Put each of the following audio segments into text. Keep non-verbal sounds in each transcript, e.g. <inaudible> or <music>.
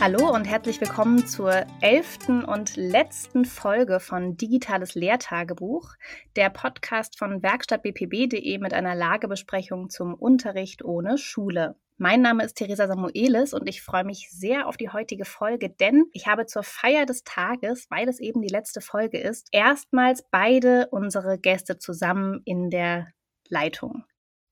Hallo und herzlich willkommen zur elften und letzten Folge von Digitales Lehrtagebuch, der Podcast von werkstattbpb.de mit einer Lagebesprechung zum Unterricht ohne Schule. Mein Name ist Theresa Samuelis und ich freue mich sehr auf die heutige Folge, denn ich habe zur Feier des Tages, weil es eben die letzte Folge ist, erstmals beide unsere Gäste zusammen in der Leitung.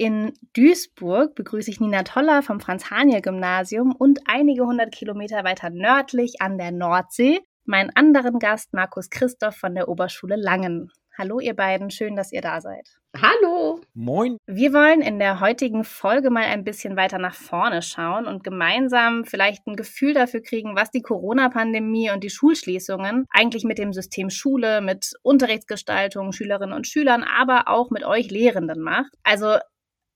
In Duisburg begrüße ich Nina Toller vom Franz-Haniel-Gymnasium und einige hundert Kilometer weiter nördlich an der Nordsee meinen anderen Gast Markus Christoph von der Oberschule Langen. Hallo ihr beiden, schön, dass ihr da seid. Hallo. Moin. Wir wollen in der heutigen Folge mal ein bisschen weiter nach vorne schauen und gemeinsam vielleicht ein Gefühl dafür kriegen, was die Corona-Pandemie und die Schulschließungen eigentlich mit dem System Schule, mit Unterrichtsgestaltung, Schülerinnen und Schülern, aber auch mit euch Lehrenden macht. Also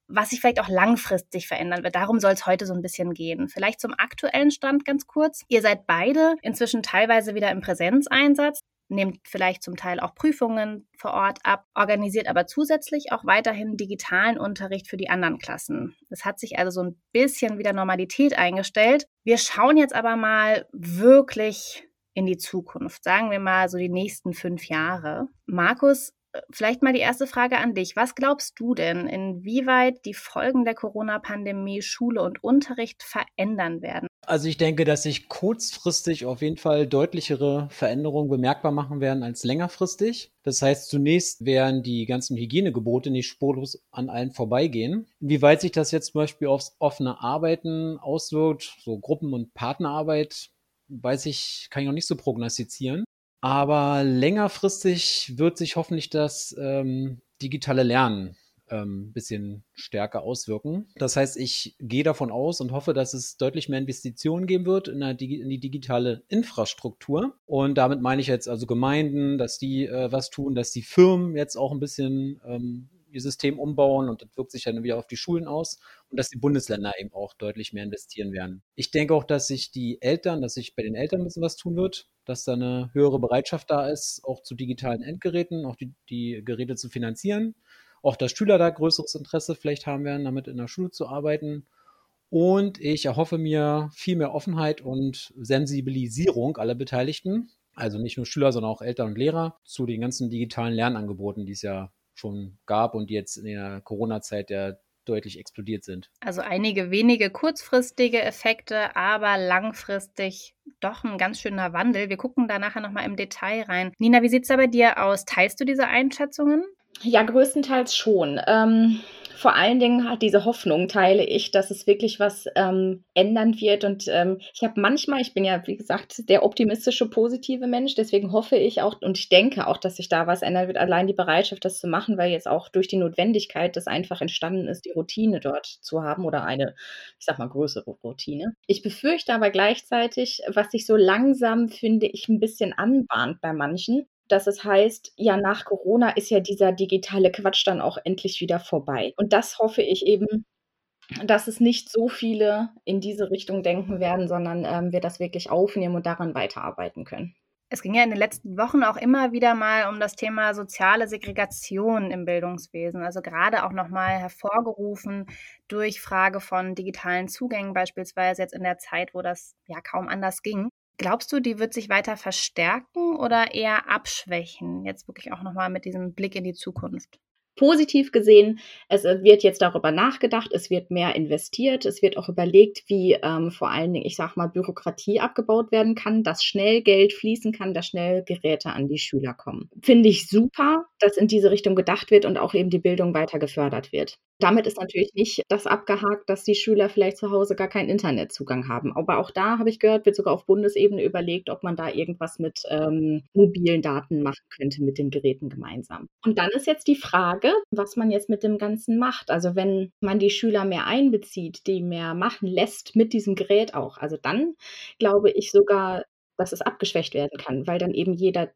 was sich vielleicht auch langfristig verändern wird. Darum soll es heute so ein bisschen gehen. Vielleicht zum aktuellen Stand ganz kurz. Ihr seid beide inzwischen teilweise wieder im Präsenzeinsatz, nehmt vielleicht zum Teil auch Prüfungen vor Ort ab, organisiert aber zusätzlich auch weiterhin digitalen Unterricht für die anderen Klassen. Es hat sich also so ein bisschen wieder Normalität eingestellt. Wir schauen jetzt aber mal wirklich in die Zukunft, sagen wir mal so die nächsten fünf Jahre. Markus, vielleicht mal die erste Frage an dich. Was glaubst du denn, inwieweit die Folgen der Corona-Pandemie Schule und Unterricht verändern werden? Also ich denke, dass sich kurzfristig auf jeden Fall deutlichere Veränderungen bemerkbar machen werden als längerfristig. Das heißt, zunächst werden die ganzen Hygienegebote nicht spurlos an allen vorbeigehen. Inwieweit sich das jetzt zum Beispiel aufs offene Arbeiten auswirkt, so Gruppen- und Partnerarbeit, weiß ich, kann ich noch nicht so prognostizieren. Aber längerfristig wird sich hoffentlich das ähm, digitale Lernen ähm, bisschen stärker auswirken. Das heißt, ich gehe davon aus und hoffe, dass es deutlich mehr Investitionen geben wird in, in die digitale Infrastruktur. Und damit meine ich jetzt also Gemeinden, dass die äh, was tun, dass die Firmen jetzt auch ein bisschen ähm, ihr System umbauen und das wirkt sich dann wieder auf die Schulen aus und dass die Bundesländer eben auch deutlich mehr investieren werden. Ich denke auch, dass sich die Eltern, dass sich bei den Eltern ein bisschen was tun wird, dass da eine höhere Bereitschaft da ist, auch zu digitalen Endgeräten, auch die, die Geräte zu finanzieren. Auch dass Schüler da größeres Interesse vielleicht haben werden, damit in der Schule zu arbeiten. Und ich erhoffe mir viel mehr Offenheit und Sensibilisierung aller Beteiligten, also nicht nur Schüler, sondern auch Eltern und Lehrer, zu den ganzen digitalen Lernangeboten, die es ja schon gab und die jetzt in der Corona-Zeit ja deutlich explodiert sind. Also einige wenige kurzfristige Effekte, aber langfristig doch ein ganz schöner Wandel. Wir gucken da nachher nochmal im Detail rein. Nina, wie sieht es da bei dir aus? Teilst du diese Einschätzungen? Ja, größtenteils schon. Ähm, vor allen Dingen hat diese Hoffnung teile ich, dass es wirklich was ähm, ändern wird. Und ähm, ich habe manchmal, ich bin ja, wie gesagt, der optimistische, positive Mensch, deswegen hoffe ich auch und ich denke auch, dass sich da was ändern wird. Allein die Bereitschaft, das zu machen, weil jetzt auch durch die Notwendigkeit, das einfach entstanden ist, die Routine dort zu haben oder eine, ich sag mal, größere Routine. Ich befürchte aber gleichzeitig, was sich so langsam, finde ich, ein bisschen anbahnt bei manchen, dass es heißt, ja, nach Corona ist ja dieser digitale Quatsch dann auch endlich wieder vorbei. Und das hoffe ich eben, dass es nicht so viele in diese Richtung denken werden, sondern ähm, wir das wirklich aufnehmen und daran weiterarbeiten können. Es ging ja in den letzten Wochen auch immer wieder mal um das Thema soziale Segregation im Bildungswesen. Also gerade auch nochmal hervorgerufen durch Frage von digitalen Zugängen, beispielsweise jetzt in der Zeit, wo das ja kaum anders ging. Glaubst du, die wird sich weiter verstärken oder eher abschwächen? Jetzt wirklich auch nochmal mit diesem Blick in die Zukunft positiv gesehen. Es äh, wird jetzt darüber nachgedacht, es wird mehr investiert, es wird auch überlegt, wie ähm, vor allen Dingen, ich sag mal, Bürokratie abgebaut werden kann, dass schnell Geld fließen kann, dass schnell Geräte an die Schüler kommen. Finde ich super, dass in diese Richtung gedacht wird und auch eben die Bildung weiter gefördert wird. Damit ist natürlich nicht das abgehakt, dass die Schüler vielleicht zu Hause gar keinen Internetzugang haben. Aber auch da habe ich gehört, wird sogar auf Bundesebene überlegt, ob man da irgendwas mit ähm, mobilen Daten machen könnte mit den Geräten gemeinsam. Und dann ist jetzt die Frage, Frage, was man jetzt mit dem Ganzen macht. Also wenn man die Schüler mehr einbezieht, die mehr machen lässt mit diesem Gerät auch, also dann glaube ich sogar, dass es abgeschwächt werden kann, weil dann eben jeder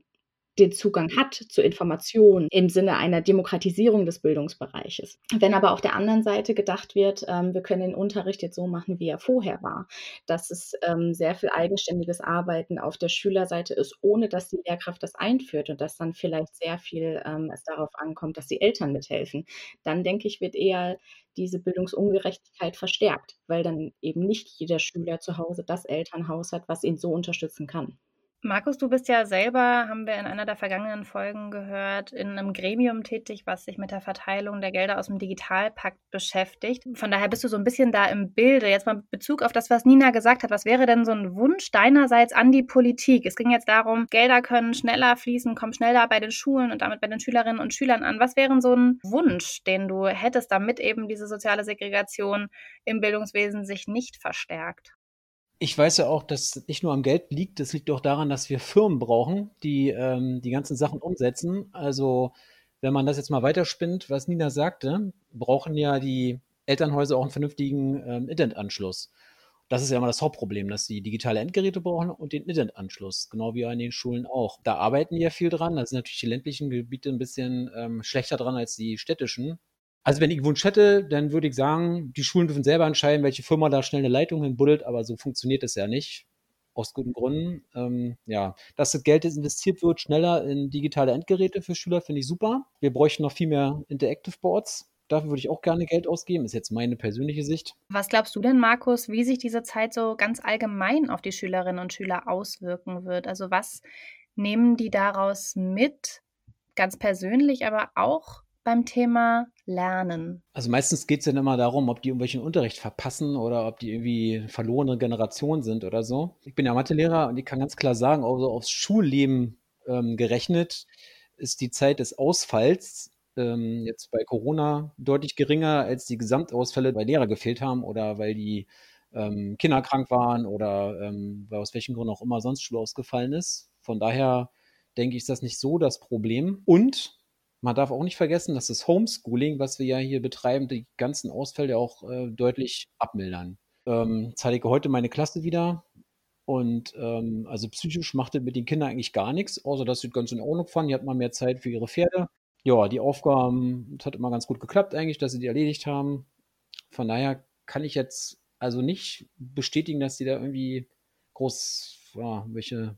den Zugang hat zu Informationen im Sinne einer Demokratisierung des Bildungsbereiches. Wenn aber auf der anderen Seite gedacht wird, ähm, wir können den Unterricht jetzt so machen, wie er vorher war, dass es ähm, sehr viel eigenständiges Arbeiten auf der Schülerseite ist, ohne dass die Lehrkraft das einführt und dass dann vielleicht sehr viel ähm, es darauf ankommt, dass die Eltern mithelfen, dann denke ich, wird eher diese Bildungsungerechtigkeit verstärkt, weil dann eben nicht jeder Schüler zu Hause das Elternhaus hat, was ihn so unterstützen kann. Markus, du bist ja selber, haben wir in einer der vergangenen Folgen gehört, in einem Gremium tätig, was sich mit der Verteilung der Gelder aus dem Digitalpakt beschäftigt. Von daher bist du so ein bisschen da im Bilde. Jetzt mal Bezug auf das, was Nina gesagt hat. Was wäre denn so ein Wunsch deinerseits an die Politik? Es ging jetzt darum, Gelder können schneller fließen, kommen schneller bei den Schulen und damit bei den Schülerinnen und Schülern an. Was wäre so ein Wunsch, den du hättest, damit eben diese soziale Segregation im Bildungswesen sich nicht verstärkt? Ich weiß ja auch, dass nicht nur am Geld liegt, es liegt auch daran, dass wir Firmen brauchen, die ähm, die ganzen Sachen umsetzen. Also wenn man das jetzt mal weiterspinnt, was Nina sagte, brauchen ja die Elternhäuser auch einen vernünftigen ähm, Internetanschluss. Das ist ja immer das Hauptproblem, dass sie digitale Endgeräte brauchen und den Internetanschluss, genau wie an den Schulen auch. Da arbeiten die ja viel dran. Da sind natürlich die ländlichen Gebiete ein bisschen ähm, schlechter dran als die städtischen. Also wenn ich Wunsch hätte, dann würde ich sagen, die Schulen dürfen selber entscheiden, welche Firma da schnell eine Leitung hinbuddelt, aber so funktioniert es ja nicht. Aus guten Gründen. Ähm, ja, dass das Geld jetzt investiert wird, schneller in digitale Endgeräte für Schüler, finde ich super. Wir bräuchten noch viel mehr Interactive Boards. Dafür würde ich auch gerne Geld ausgeben, ist jetzt meine persönliche Sicht. Was glaubst du denn, Markus, wie sich diese Zeit so ganz allgemein auf die Schülerinnen und Schüler auswirken wird? Also was nehmen die daraus mit, ganz persönlich, aber auch beim Thema Lernen? Also meistens geht es dann immer darum, ob die irgendwelchen Unterricht verpassen oder ob die irgendwie verlorene Generation sind oder so. Ich bin ja Mathelehrer und ich kann ganz klar sagen, also aufs Schulleben ähm, gerechnet ist die Zeit des Ausfalls ähm, jetzt bei Corona deutlich geringer als die Gesamtausfälle, weil Lehrer gefehlt haben oder weil die ähm, Kinder krank waren oder ähm, weil aus welchen Gründen auch immer sonst Schule ausgefallen ist. Von daher denke ich, ist das nicht so das Problem. Und man darf auch nicht vergessen, dass das Homeschooling, was wir ja hier betreiben, die ganzen Ausfälle auch äh, deutlich abmildern. Ähm, zeige heute meine Klasse wieder. Und ähm, also psychisch machte mit den Kindern eigentlich gar nichts, außer dass sie ganz in Ordnung fanden. Die hatten mal mehr Zeit für ihre Pferde. Ja, die Aufgaben, das hat immer ganz gut geklappt eigentlich, dass sie die erledigt haben. Von daher kann ich jetzt also nicht bestätigen, dass sie da irgendwie groß ja, welche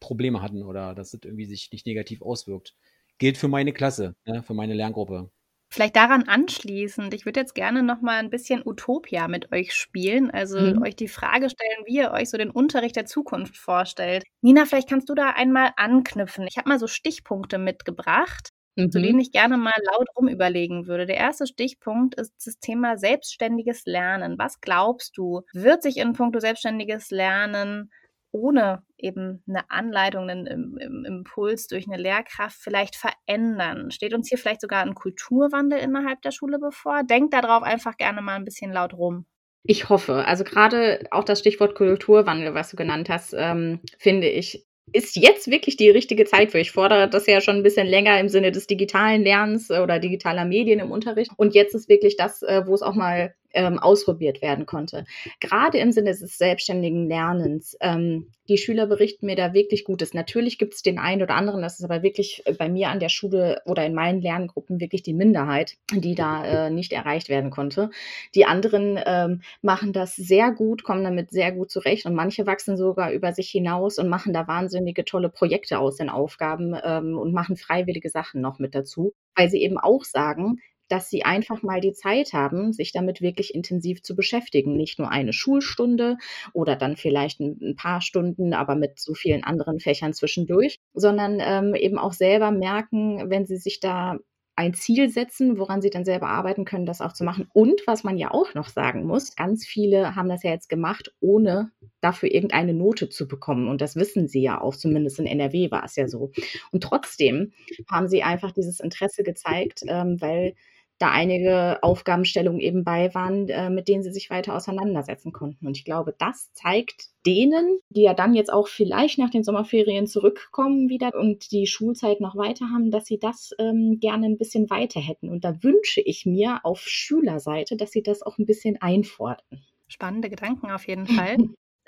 Probleme hatten oder dass das irgendwie sich nicht negativ auswirkt gilt für meine Klasse, ne, für meine Lerngruppe. Vielleicht daran anschließend, ich würde jetzt gerne noch mal ein bisschen Utopia mit euch spielen, also mhm. euch die Frage stellen, wie ihr euch so den Unterricht der Zukunft vorstellt. Nina, vielleicht kannst du da einmal anknüpfen. Ich habe mal so Stichpunkte mitgebracht, mhm. zu denen ich gerne mal laut rumüberlegen würde. Der erste Stichpunkt ist das Thema selbstständiges Lernen. Was glaubst du, wird sich in puncto selbstständiges Lernen ohne eben eine Anleitung, einen einen Impuls durch eine Lehrkraft vielleicht verändern? Steht uns hier vielleicht sogar ein Kulturwandel innerhalb der Schule bevor? Denkt darauf einfach gerne mal ein bisschen laut rum. Ich hoffe. Also gerade auch das Stichwort Kulturwandel, was du genannt hast, ähm, finde ich, ist jetzt wirklich die richtige Zeit für. Ich fordere das ja schon ein bisschen länger im Sinne des digitalen Lernens oder digitaler Medien im Unterricht. Und jetzt ist wirklich das, äh, wo es auch mal ähm, ausprobiert werden konnte. Gerade im Sinne des selbstständigen Lernens. Ähm, die Schüler berichten mir da wirklich Gutes. Natürlich gibt es den einen oder anderen, das ist aber wirklich äh, bei mir an der Schule oder in meinen Lerngruppen wirklich die Minderheit, die da äh, nicht erreicht werden konnte. Die anderen ähm, machen das sehr gut, kommen damit sehr gut zurecht und manche wachsen sogar über sich hinaus und machen da wahnsinnige tolle Projekte aus den Aufgaben ähm, und machen freiwillige Sachen noch mit dazu, weil sie eben auch sagen, dass sie einfach mal die Zeit haben, sich damit wirklich intensiv zu beschäftigen. Nicht nur eine Schulstunde oder dann vielleicht ein, paar Stunden, aber mit so vielen anderen Fächern zwischendurch, sondern ähm, eben auch selber merken, wenn sie sich da ein Ziel setzen, woran sie dann selber arbeiten können, das auch zu machen. Und was man ja auch noch sagen muss, ganz viele haben das ja jetzt gemacht, ohne dafür irgendeine Note zu bekommen. Und das wissen sie ja auch, zumindest in NRW war es ja so. Und trotzdem haben sie einfach dieses Interesse gezeigt, ähm, weil da einige Aufgabenstellungen eben bei waren, äh, mit denen sie sich weiter auseinandersetzen konnten. Und ich glaube, das zeigt denen, die ja dann jetzt auch vielleicht nach den Sommerferien zurückkommen wieder und die Schulzeit noch weiter haben, dass sie das ähm, gerne ein bisschen weiter hätten. Und da wünsche ich mir auf Schülerseite, dass sie das auch ein bisschen einfordern. Spannende Gedanken auf jeden <laughs> Fall.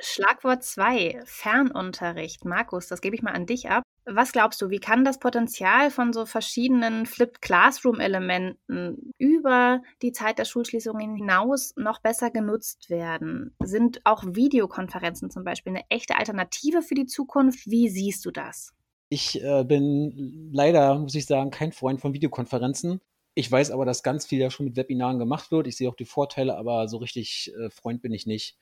Schlagwort 2, Fernunterricht. Markus, das gebe ich mal an dich ab. Was glaubst du, wie kann das Potenzial von so verschiedenen Flipped Classroom-Elementen über die Zeit der Schulschließungen hinaus noch besser genutzt werden? Sind auch Videokonferenzen zum Beispiel eine echte Alternative für die Zukunft? Wie siehst du das? Ich äh, bin leider, muss ich sagen, kein Freund von Videokonferenzen. Ich weiß aber, dass ganz viel ja schon mit Webinaren gemacht wird. Ich sehe auch die Vorteile, aber so richtig äh, Freund bin ich nicht.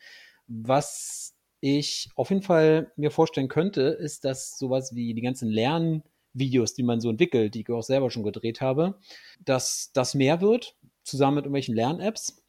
Was ich auf jeden Fall mir vorstellen könnte, ist, dass sowas wie die ganzen Lernvideos, die man so entwickelt, die ich auch selber schon gedreht habe, dass das mehr wird, zusammen mit irgendwelchen Lern-Apps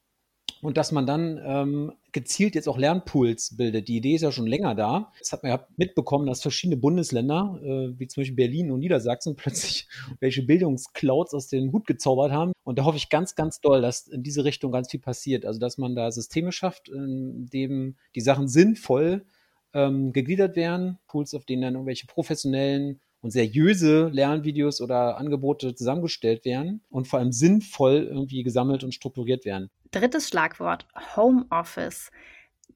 und dass man dann ähm, gezielt jetzt auch Lernpools bildet. Die Idee ist ja schon länger da. Jetzt hat man ja mitbekommen, dass verschiedene Bundesländer, äh, wie zum Beispiel Berlin und Niedersachsen, <laughs> plötzlich welche Bildungsclouds aus dem Hut gezaubert haben. Und da hoffe ich ganz, ganz doll, dass in diese Richtung ganz viel passiert. Also, dass man da Systeme schafft, in dem die Sachen sinnvoll ähm, gegliedert werden. Pools, auf denen dann irgendwelche professionellen und seriöse Lernvideos oder Angebote zusammengestellt werden und vor allem sinnvoll irgendwie gesammelt und strukturiert werden. Drittes Schlagwort, Homeoffice.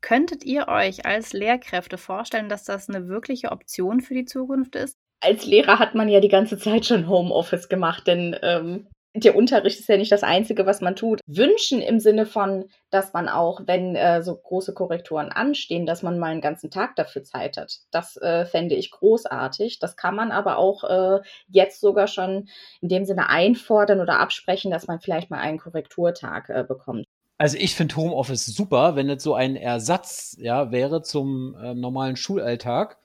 Könntet ihr euch als Lehrkräfte vorstellen, dass das eine wirkliche Option für die Zukunft ist? Als Lehrer hat man ja die ganze Zeit schon Homeoffice gemacht, denn ähm, der Unterricht ist ja nicht das Einzige, was man tut. Wünschen im Sinne von, dass man auch, wenn äh, so große Korrekturen anstehen, dass man mal einen ganzen Tag dafür Zeit hat. Das äh, fände ich großartig. Das kann man aber auch äh, jetzt sogar schon in dem Sinne einfordern oder absprechen, dass man vielleicht mal einen Korrekturtag äh, bekommt. Also ich finde Homeoffice super, wenn es so ein Ersatz ja, wäre zum äh, normalen Schulalltag.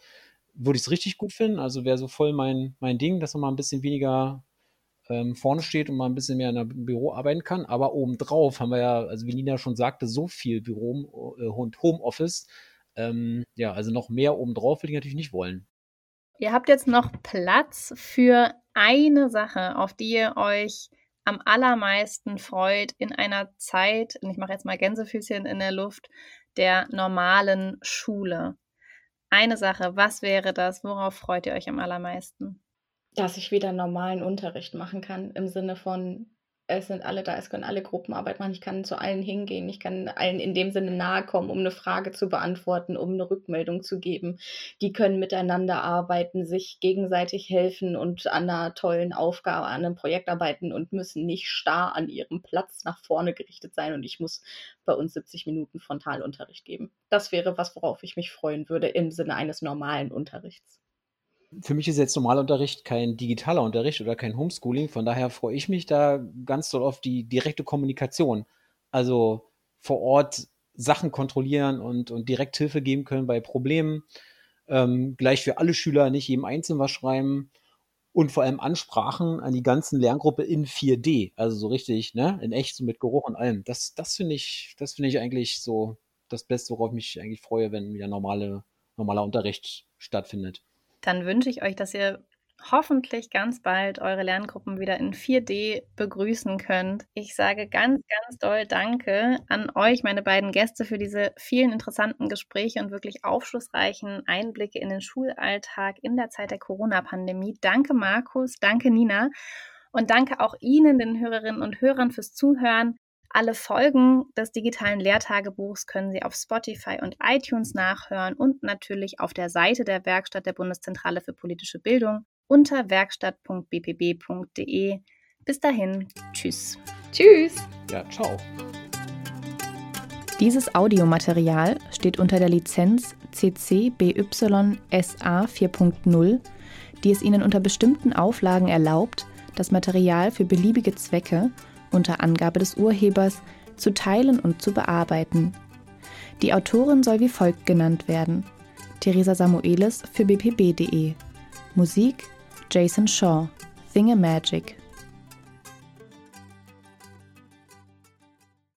Würde ich es richtig gut finden. Also wäre so voll mein, mein Ding, dass man mal ein bisschen weniger ähm, vorne steht und mal ein bisschen mehr in einem Büro arbeiten kann. Aber obendrauf haben wir ja, also wie Nina schon sagte, so viel Büro äh, und Homeoffice. Ähm, ja, also noch mehr obendrauf will ich natürlich nicht wollen. Ihr habt jetzt noch Platz für eine Sache, auf die ihr euch am allermeisten freut in einer Zeit, und ich mache jetzt mal Gänsefüßchen in der Luft, der normalen Schule. Eine Sache, was wäre das? Worauf freut ihr euch am allermeisten? Dass ich wieder normalen Unterricht machen kann, im Sinne von, es sind alle da, es können alle Gruppenarbeit machen, ich kann zu allen hingehen, ich kann allen in dem Sinne nahe kommen, um eine Frage zu beantworten, um eine Rückmeldung zu geben. Die können miteinander arbeiten, sich gegenseitig helfen und an einer tollen Aufgabe, an einem Projekt arbeiten und müssen nicht starr an ihrem Platz nach vorne gerichtet sein und ich muss bei uns 70 Minuten Frontalunterricht geben. Das wäre was, worauf ich mich freuen würde im Sinne eines normalen Unterrichts für mich ist jetzt Normalunterricht kein digitaler Unterricht oder kein Homeschooling. Von daher freue ich mich da ganz doll auf die direkte Kommunikation. Also vor Ort Sachen kontrollieren und, und direkt Hilfe geben können bei Problemen. Ähm, gleich für alle Schüler, nicht jedem Einzelnen was schreiben. Und vor allem Ansprachen an die ganzen Lerngruppe in 4D. Also so richtig, ne? In echt, so mit Geruch und allem. Das, das finde ich, das finde ich eigentlich so das Beste, worauf ich mich eigentlich freue, wenn wieder normale, normaler Unterricht stattfindet dann wünsche ich euch, dass ihr hoffentlich ganz bald eure Lerngruppen wieder in 4D begrüßen könnt. Ich sage ganz, ganz doll Danke an euch, meine beiden Gäste, für diese vielen interessanten Gespräche und wirklich aufschlussreichen Einblicke in den Schulalltag in der Zeit der Corona-Pandemie. Danke, Markus. Danke, Nina. Und danke auch Ihnen, den Hörerinnen und Hörern, fürs Zuhören. Alle Folgen des digitalen Lehrtagebuchs können Sie auf Spotify und iTunes nachhören und natürlich auf der Seite der Werkstatt der Bundeszentrale für politische Bildung unter werkstatt.bpb.de. Bis dahin, tschüss. Tschüss. Ja, ciao. Dieses Audiomaterial steht unter der Lizenz CC BY SA 4.0, die es Ihnen unter bestimmten Auflagen erlaubt, das Material für beliebige Zwecke unter Angabe des Urhebers zu teilen und zu bearbeiten. Die Autorin soll wie folgt genannt werden: Theresa Samuelis für bpb.de. Musik Jason Shaw, Thingamagik.